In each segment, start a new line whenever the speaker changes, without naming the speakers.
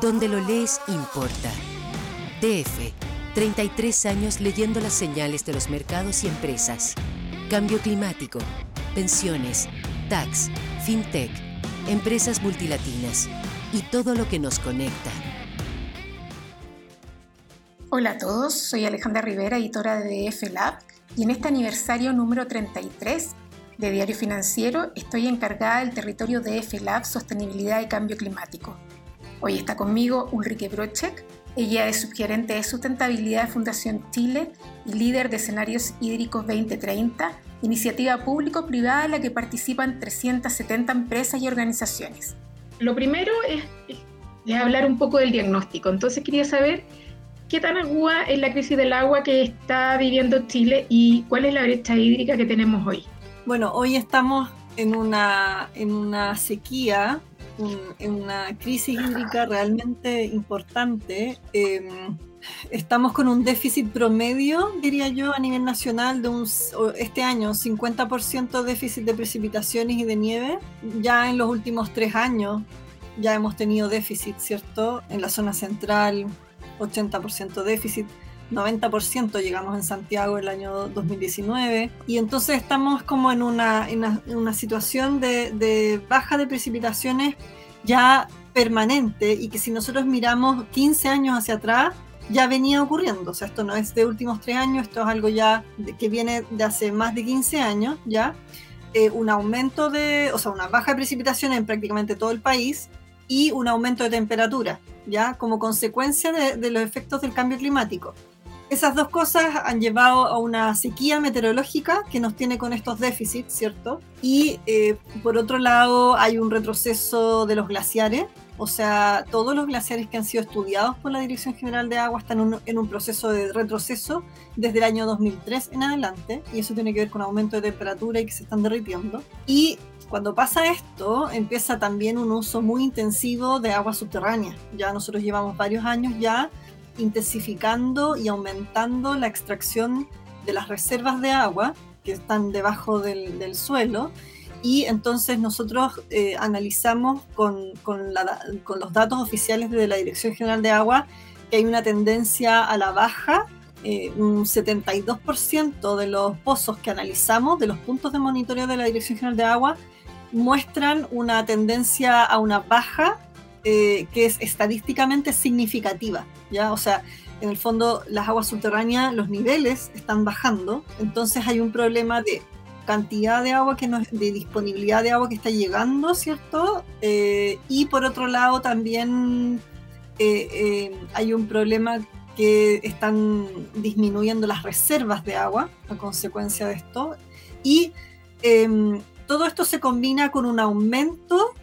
Donde lo lees importa. DF, 33 años leyendo las señales de los mercados y empresas. Cambio climático, pensiones, tax, fintech, empresas multilatinas y todo lo que nos conecta.
Hola a todos, soy Alejandra Rivera, editora de DF Lab, y en este aniversario número 33 de Diario Financiero estoy encargada del territorio DF Lab Sostenibilidad y Cambio Climático. Hoy está conmigo Ulrike Brochek, ella es subgerente de sustentabilidad de Fundación Chile y líder de escenarios hídricos 2030, iniciativa público-privada en la que participan 370 empresas y organizaciones. Lo primero es, es hablar un poco del diagnóstico. Entonces quería saber ¿Qué tan aguda es la crisis del agua que está viviendo Chile y cuál es la brecha hídrica que tenemos hoy?
Bueno, hoy estamos en una, en una sequía, en una crisis hídrica realmente importante. Em, estamos con un déficit promedio, diría yo, a nivel nacional de un, este año, 50% déficit de precipitaciones y de nieve. Ya en los últimos tres años ya hemos tenido déficit, ¿cierto? En la zona central, 80% déficit, 90% llegamos en Santiago el año 2019 y entonces estamos como en una, en una, situación de, de, baja de precipitaciones ya permanente y que si nosotros miramos 15 años hacia atrás ya venía ocurriendo, o sea, esto no es de últimos tres años, esto es algo ya que viene de hace más de 15 años, ya, eh, un aumento de, o sea, una baja de precipitación en prácticamente todo el país, y un aumento de temperatura, ¿ya? Como consecuencia de, los efectos del cambio climático. Esas dos cosas han llevado a una sequía meteorológica que nos tiene con estos déficits, ¿cierto? Y eh, por otro lado hay un retroceso de los glaciares, o sea, todos los glaciares que han sido estudiados por la Dirección General de Agua están en un, proceso de retroceso desde el año 2003 en adelante, y eso tiene que ver con aumento de temperatura y que se están derritiendo. Y cuando pasa esto, empieza también un uso muy intensivo de agua subterránea. Ya nosotros llevamos varios años ya intensificando y aumentando la extracción de las reservas de agua que están debajo del, suelo. Y entonces nosotros eh, analizamos con, con, los datos oficiales de la Dirección General de Agua que hay una tendencia a la baja. Eh, un 72% de los pozos que analizamos, de los puntos de monitoreo de la Dirección General de Agua, muestran una tendencia a una baja eh, que es estadísticamente significativa, O sea, en el fondo las aguas subterráneas, los niveles están bajando, entonces hay un problema de cantidad de agua que no de disponibilidad de agua que está llegando, ¿cierto? Eh, y por otro lado también eh, hay un problema que están disminuyendo las reservas de agua a consecuencia de esto. Y em, todo esto se combina con un aumento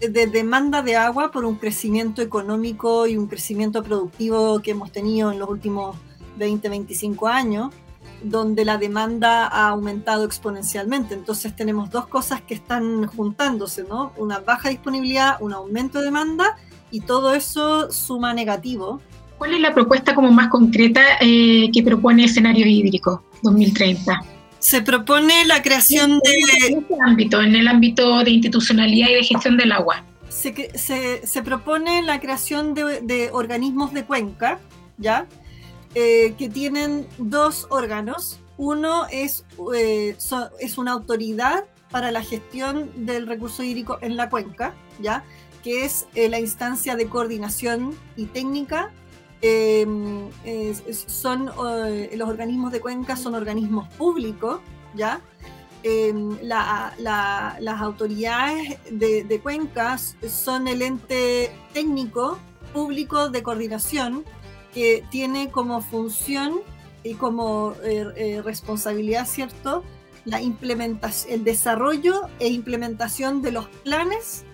de demanda de agua por un crecimiento económico y un crecimiento productivo que hemos tenido en los últimos 20, 25 años, donde la demanda ha aumentado exponencialmente. Entonces tenemos dos cosas que están juntándose, ¿no? Una baja disponibilidad, un aumento de demanda y todo eso suma negativo.
¿Cuál es la propuesta como más concreta eh, que propone Escenario Hídrico 2030?
Se propone la creación de...
En este ámbito, en el ámbito de institucionalidad y de gestión del agua.
Se, propone la creación de, organismos de cuenca, ¿ya? Eh, que tienen dos órganos. Uno es, eh, es una autoridad para la gestión del recurso hídrico en la cuenca, ¿ya? que es eh, la instancia de coordinación y técnica Em, son eh, los organismos de cuenca son organismos públicos, ¿ya? Em, las autoridades de, cuencas son el ente técnico público de coordinación que tiene como función y como eh, eh, responsabilidad, ¿cierto?, la implementación, el desarrollo e implementación de los planes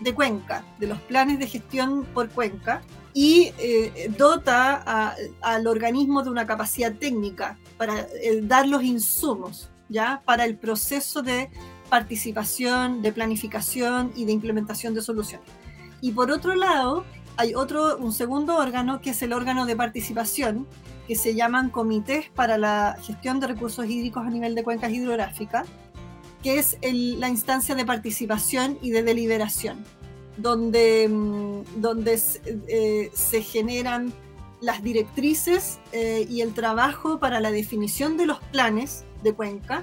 de cuenca, de los planes de gestión por cuenca, y eh, dota al organismo de una capacidad técnica para eh, dar los insumos ya para el proceso de participación, de planificación y de implementación de soluciones. Y por otro lado, hay otro, un segundo órgano que es el órgano de participación, que se llaman comités para la gestión de recursos hídricos a nivel de cuencas hidrográficas, que es la instancia de participación y de deliberación. Donde, mm, donde eh, se generan las directrices eh, y el trabajo para la definición de los planes de cuenca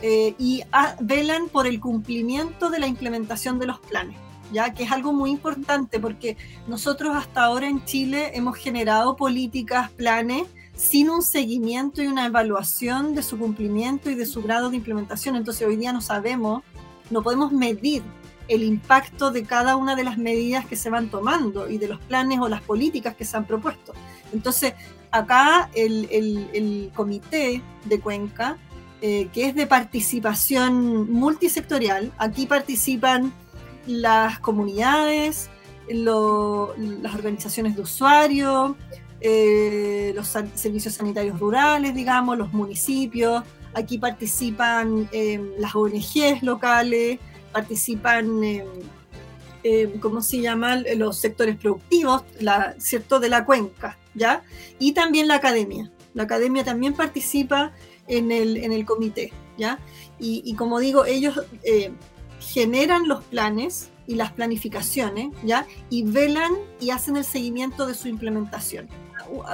eh, y velan por el cumplimiento de la implementación de los planes, ya que es algo muy importante porque nosotros hasta ahora en Chile hemos generado políticas, planes sin un seguimiento y una evaluación de su cumplimiento y de su grado de implementación. Entonces hoy día no sabemos, no podemos medir el impacto de cada una de las medidas que se van tomando y de los planes o las políticas que se han propuesto. Entonces, acá el, comité de Cuenca, eh, que es de participación multisectorial, aquí participan las comunidades, las organizaciones de usuarios, eh, los servicios sanitarios rurales, digamos, los municipios, aquí participan eh, las ONGs locales, participan, eh, eh, ¿cómo se llaman? Los sectores productivos, la, ¿cierto? De la cuenca, ¿ya? Y también la academia. La academia también participa en el, en el comité, ¿ya? Y, como digo, ellos eh, generan los planes y las planificaciones, ¿ya? Y velan y hacen el seguimiento de su implementación.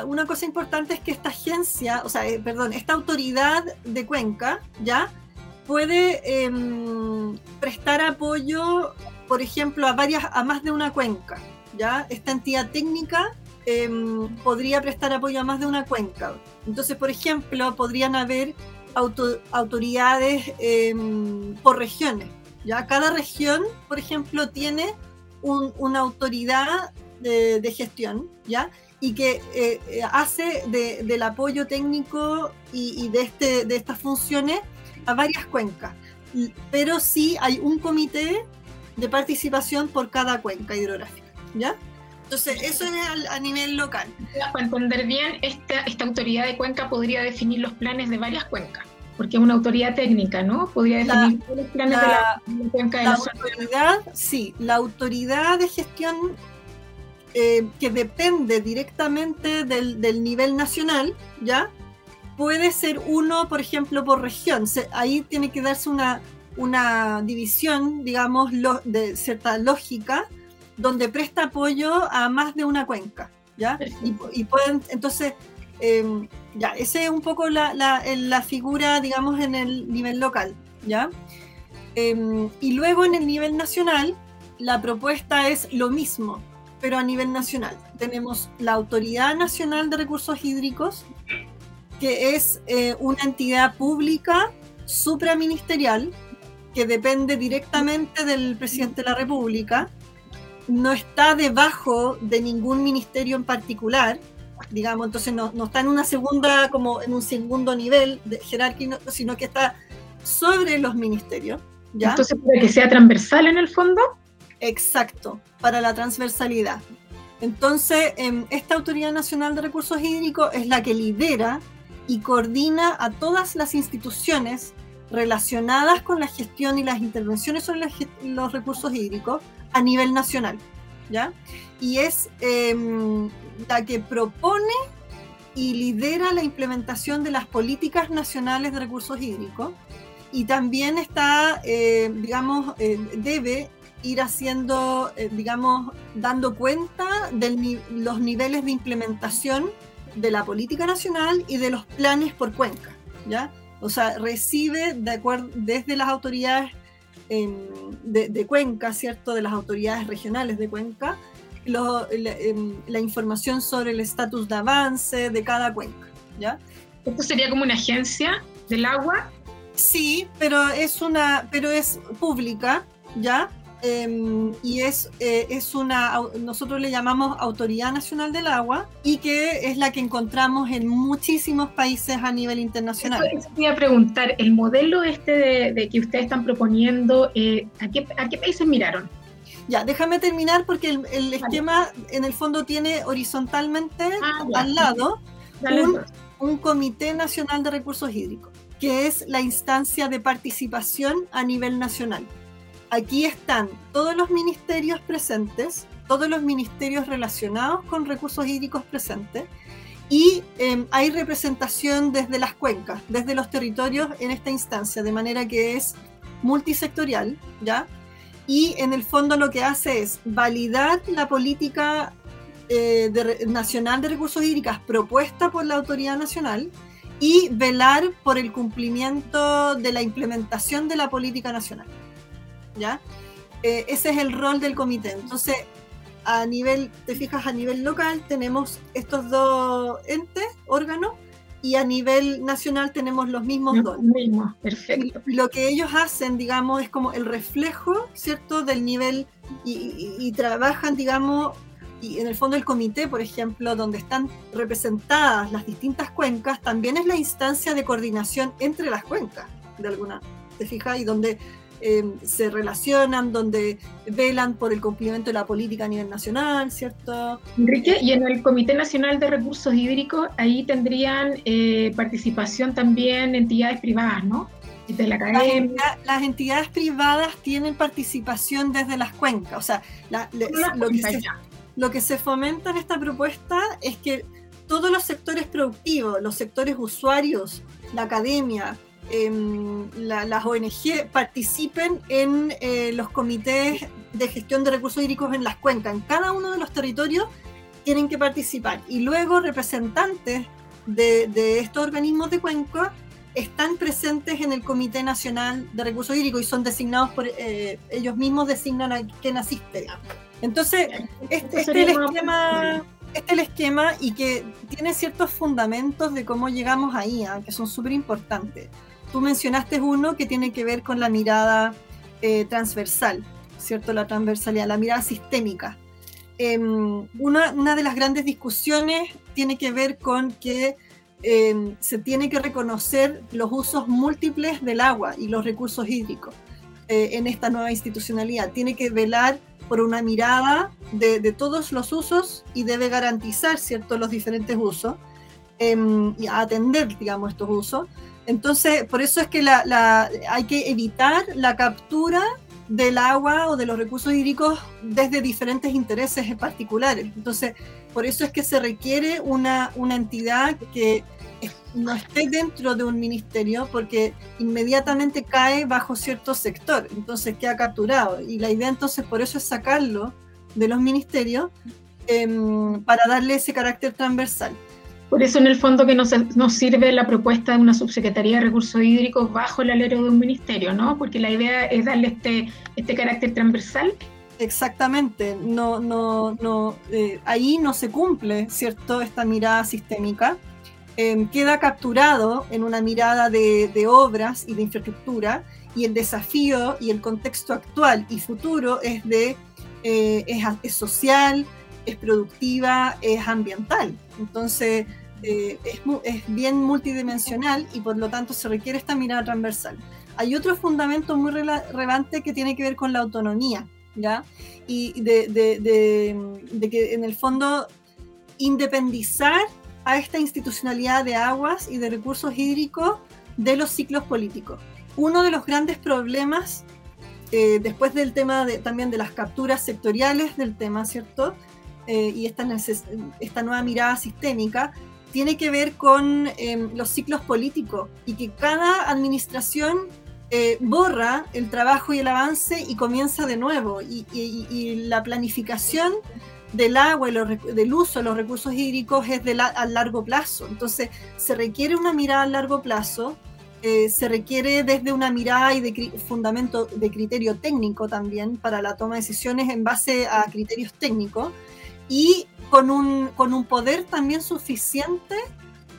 Una cosa importante es que esta agencia, o sea, perdón, esta autoridad de Cuenca, ¿ya? Puede em, prestar apoyo, por ejemplo, a varias, a más de una cuenca. ¿ya? Esta entidad técnica em, podría prestar apoyo a más de una cuenca. Entonces, por ejemplo, podrían haber autoridades em, por regiones. ¿ya? Cada región, por ejemplo, tiene una autoridad de, gestión, ¿ya? y que eh, eh, hace del apoyo técnico y, y de, este, de estas funciones a varias cuencas, pero sí hay un comité de participación por cada cuenca hidrográfica, ¿ya? Entonces, eso es a, nivel local.
Para entender bien, esta, esta autoridad de cuenca podría definir los planes de varias cuencas, porque es una autoridad técnica, ¿no? Podría definir
los planes de la, cuenca de la, la autoridad, sí, la autoridad de gestión eh, que depende directamente del, del nivel nacional, ¿ya? Puede ser uno, por ejemplo, por región. ahí tiene que darse una, una división, digamos, de cierta lógica, donde presta apoyo a más de una cuenca. ¿ya? Y, pueden, entonces, em, ya, esa es un poco la, la, figura, digamos, en el nivel local. ¿ya? Em, y luego en el nivel nacional, la propuesta es lo mismo, pero a nivel nacional. Tenemos la Autoridad Nacional de Recursos Hídricos, que es eh, una entidad pública supraministerial que depende directamente del presidente de la República, no está debajo de ningún ministerio en particular, digamos, entonces no, no está en una segunda, como en un segundo nivel de jerárquico, sino que está sobre los ministerios. ¿ya?
Entonces, para que sea transversal en el fondo.
Exacto, para la transversalidad. Entonces, em, esta Autoridad Nacional de Recursos Hídricos es la que lidera y coordina a todas las instituciones relacionadas con la gestión y las intervenciones sobre los recursos hídricos a nivel nacional. ¿ya? Y es em, la que propone y lidera la implementación de las políticas nacionales de recursos hídricos y también está, eh, digamos, eh, debe ir haciendo, eh, digamos, dando cuenta de los niveles de implementación de la política nacional y de los planes por cuenca, ¿ya? O sea, recibe de acuerdo, desde las autoridades em, de, Cuenca, ¿cierto? De las autoridades regionales de Cuenca, em, la, información sobre el estatus de avance de cada cuenca, ¿ya?
¿Esto sería como una agencia del agua?
Sí, pero es una, pero es pública, ¿ya? Em, y es, eh, es una, nosotros le llamamos Autoridad Nacional del Agua y que es la que encontramos en muchísimos países a nivel internacional.
Eso, voy a preguntar, el modelo este de, que ustedes están proponiendo, eh, ¿a, qué, ¿a, qué, países miraron?
Ya, déjame terminar porque el, esquema en el fondo tiene horizontalmente ah, al lado un, un Comité Nacional de Recursos Hídricos, que es la instancia de participación a nivel nacional aquí están todos los ministerios presentes, todos los ministerios relacionados con recursos hídricos presentes, y em, hay representación desde las cuencas, desde los territorios en esta instancia, de manera que es multisectorial, ¿ya? y en el fondo lo que hace es validar la política eh, nacional de recursos hídricos propuesta por la autoridad nacional y velar por el cumplimiento de la implementación de la política nacional. ¿Ya? Eh, ese es el rol del comité. Entonces, a nivel, te fijas, a nivel local tenemos estos dos entes, órganos, y a nivel nacional tenemos los mismos dos.
perfecto.
lo que ellos hacen, digamos, es como el reflejo, ¿cierto?, del nivel y, trabajan, digamos, y en el fondo el comité, por ejemplo, donde están representadas las distintas cuencas, también es la instancia de coordinación entre las cuencas, de alguna, ¿te fijas? Y donde eh, se relacionan, donde velan por el cumplimiento de la política a nivel nacional, ¿cierto?
Enrique, y en el Comité Nacional de Recursos Hídricos, ahí tendrían eh, participación también entidades privadas, ¿no?
De la academia. Las, entidades privadas tienen participación desde las cuencas, o sea, lo, que se, lo que se fomenta en esta propuesta es que todos los sectores productivos, los sectores usuarios, la academia, Em, las ONG participen en eh, los comités de gestión de recursos hídricos en las cuencas. En cada uno de los territorios tienen que participar. Y luego representantes de, estos organismos de cuenca están presentes en el Comité Nacional de Recursos Hídricos y son designados por eh, ellos mismos, designan a quien asiste. Entonces, este, este, es el esquema, este es el esquema y que tiene ciertos fundamentos de cómo llegamos ahí, ¿ah? que son súper importantes. Tú mencionaste uno que tiene que ver con la mirada eh, transversal, ¿cierto? La transversalidad, la mirada sistémica. Em, una, de las grandes discusiones tiene que ver con que em, se tiene que reconocer los usos múltiples del agua y los recursos hídricos eh, en esta nueva institucionalidad. Tiene que velar por una mirada de, de todos los usos y debe garantizar, ¿cierto?, los diferentes usos em, y atender, digamos, estos usos. Entonces, por eso es que la, hay que evitar la captura del agua o de los recursos hídricos desde diferentes intereses particulares. Entonces, por eso es que se requiere una, entidad que no esté dentro de un ministerio porque inmediatamente cae bajo cierto sector, entonces queda capturado. Y la idea entonces por eso es sacarlo de los ministerios em, para darle ese carácter transversal.
Por eso en el fondo que nos, nos, sirve la propuesta de una subsecretaría de recursos hídricos bajo el alero de un ministerio, ¿no? Porque la idea es darle este, este carácter transversal.
Exactamente, no, no, no, eh, ahí no se cumple, ¿cierto? Esta mirada sistémica. Em, queda capturado en una mirada de, de, obras y de infraestructura y el desafío y el contexto actual y futuro es de eh, es, es social, es productiva, es ambiental. Entonces, eh, es, es, bien multidimensional y por lo tanto se requiere esta mirada transversal. Hay otro fundamento muy relevante que tiene que ver con la autonomía, ¿ya? Y de, de, de, que en el fondo independizar a esta institucionalidad de aguas y de recursos hídricos de los ciclos políticos. Uno de los grandes problemas, eh, después del tema de, también de las capturas sectoriales del tema, ¿cierto? Eh, y esta, esta nueva mirada sistémica tiene que ver con em, los ciclos políticos y que cada administración eh, borra el trabajo y el avance y comienza de nuevo. Y, la planificación del agua y del uso de los recursos hídricos es de a largo plazo. Entonces, se requiere una mirada a largo plazo, eh, se requiere desde una mirada y de fundamento de criterio técnico también para la toma de decisiones en base a criterios técnicos y con un, con un poder también suficiente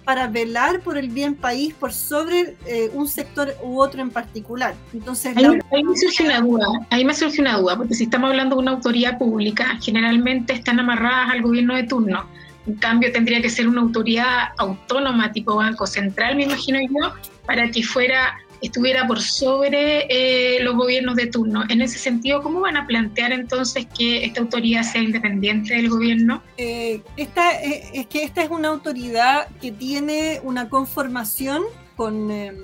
para velar por el bien país por sobre eh, un sector u otro en particular. Entonces,
ahí, me surge una duda, ahí me surge una duda, porque si estamos hablando de una autoridad pública, generalmente están amarradas al gobierno de turno. En cambio, tendría que ser una autoridad autónoma tipo Banco Central, me imagino yo, para que fuera estuviera por sobre eh, los gobiernos de turno. En ese sentido, ¿cómo van a plantear entonces que esta autoridad sea independiente del gobierno?
Eh, esta, eh, es que esta es una autoridad que tiene una conformación con em,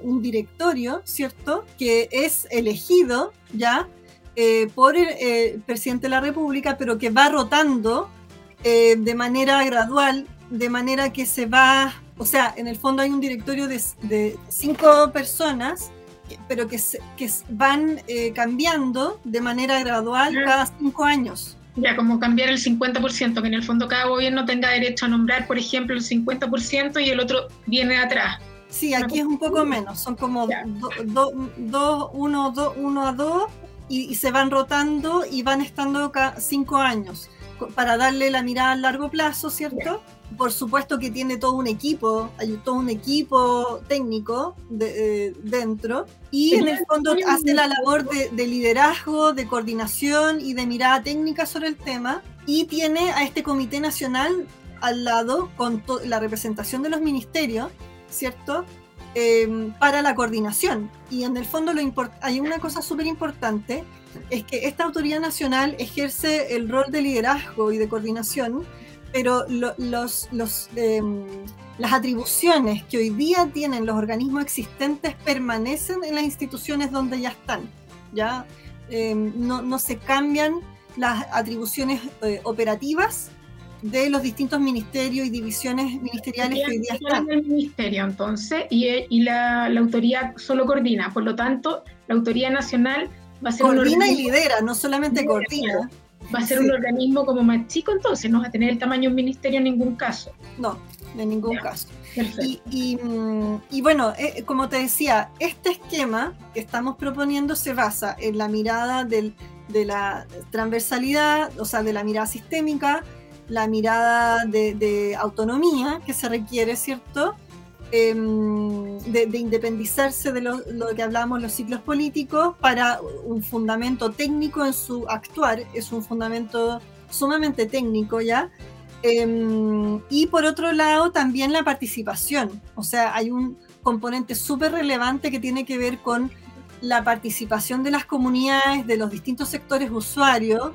un directorio, ¿cierto? Que es elegido ya por el presidente de la República, pero que va rotando de manera gradual, de manera que se va o sea, en el fondo hay un directorio de, cinco personas pero que, que van eh, cambiando de manera gradual cada cinco años.
Ya, como cambiar el 50%, que en el fondo cada gobierno tenga derecho a nombrar, por ejemplo, el 50% y el otro viene atrás.
Sí, aquí es un poco menos, son como 2, 1, 1 a 2 y, se van rotando y van estando cada cinco años para darle la mirada a largo plazo, ¿cierto? Por supuesto que tiene todo un equipo, hay todo un equipo técnico eh, dentro y en el fondo hace la labor de, de, liderazgo, de coordinación y de mirada técnica sobre el tema y tiene a este comité nacional al lado con la representación de los ministerios, ¿cierto? Em, para la coordinación. Y en el fondo lo hay una cosa súper importante, es que esta autoridad nacional ejerce el rol de liderazgo y de coordinación, pero los, los, em, las atribuciones que hoy día tienen los organismos existentes permanecen en las instituciones donde ya están. ¿ya? Em, no, no, se cambian las atribuciones eh, operativas de los distintos ministerios y divisiones ministeriales que hoy día están.
el ministerio, entonces, y, y la, la, autoridad solo coordina. Por lo tanto, la autoridad nacional va a ser.
Coordina y lidera, no solamente coordina.
Va a ser un organismo como más chico, entonces no va a tener el tamaño de un ministerio en ningún caso.
No, en ningún caso. Y, y, mm, y, bueno, eh, como te decía, este esquema que estamos proponiendo se basa en la mirada del, de la transversalidad, o sea, de la mirada sistémica, la mirada de, autonomía que se requiere, ¿cierto? Em, de, independizarse de lo, que hablamos los ciclos políticos para un fundamento técnico en su actuar, es un fundamento sumamente técnico ya. Em, y por otro lado, también la participación, o sea, hay un componente súper relevante que tiene que ver con la participación de las comunidades, de los distintos sectores usuarios,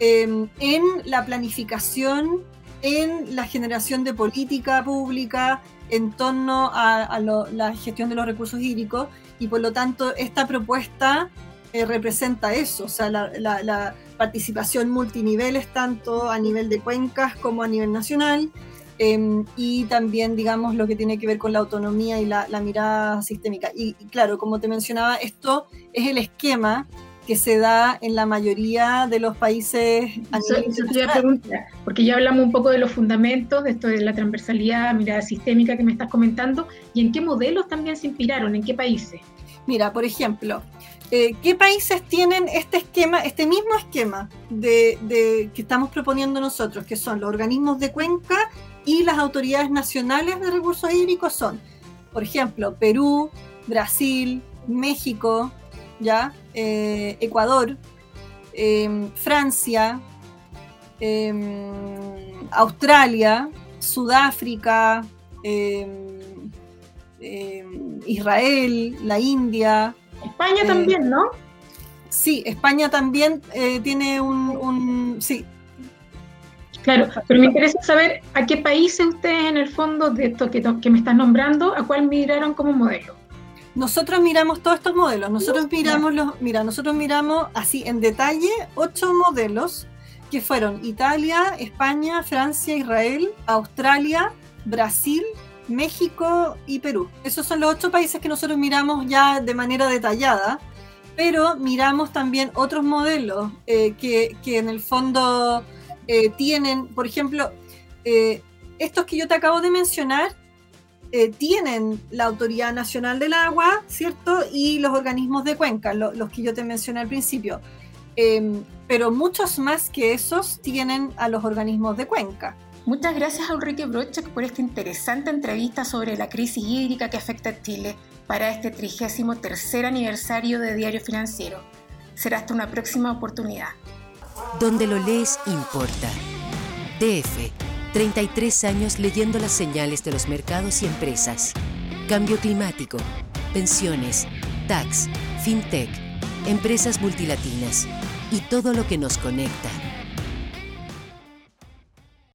Em, en la planificación, en la generación de política pública en torno a, la gestión de los recursos hídricos y por lo tanto esta propuesta eh, representa eso, o sea, la, participación multiniveles tanto a nivel de cuencas como a nivel nacional em, y también, digamos, lo que tiene que ver con la autonomía y la, mirada sistémica. y, claro, como te mencionaba, esto es el esquema que se da en la mayoría de los países a
nivel porque ya hablamos un poco de los fundamentos, de esto de la transversalidad, mirada sistémica que me estás comentando, y en qué modelos también se inspiraron, en qué países.
Mira, por ejemplo, eh, ¿qué países tienen este esquema, este mismo esquema de, de, que estamos proponiendo nosotros, que son los organismos de cuenca y las autoridades nacionales de recursos hídricos? Son, por ejemplo, Perú, Brasil, México, ¿ya? Eh, Ecuador, em, Francia, em, Australia, Sudáfrica, em, Israel, la India.
España también, eh, ¿no?
Sí, España también eh, tiene un, sí.
Claro, pero me interesa saber a qué países ustedes en el fondo de esto que, que me estás nombrando, a cuál migraron como modelo.
Nosotros miramos todos estos modelos. Nosotros miramos los, mira, nosotros miramos así en detalle ocho modelos que fueron Italia, España, Francia, Israel, Australia, Brasil, México y Perú. Esos son los ocho países que nosotros miramos ya de manera detallada, pero miramos también otros modelos eh, que, en el fondo eh, tienen, por ejemplo, eh, estos que yo te acabo de mencionar, eh, tienen la Autoridad Nacional del Agua, ¿cierto? Y los organismos de cuenca, los que yo te mencioné al principio. Em, pero muchos más que esos tienen a los organismos de cuenca.
Muchas gracias a Ulrike Brochek por esta interesante entrevista sobre la crisis hídrica que afecta a Chile para este 33 aniversario de Diario Financiero. Será hasta una próxima oportunidad.
Donde lo lees importa. DF 33 años leyendo las señales de los mercados y empresas. Cambio climático, pensiones, tax, fintech, empresas multilatinas y todo lo que nos conecta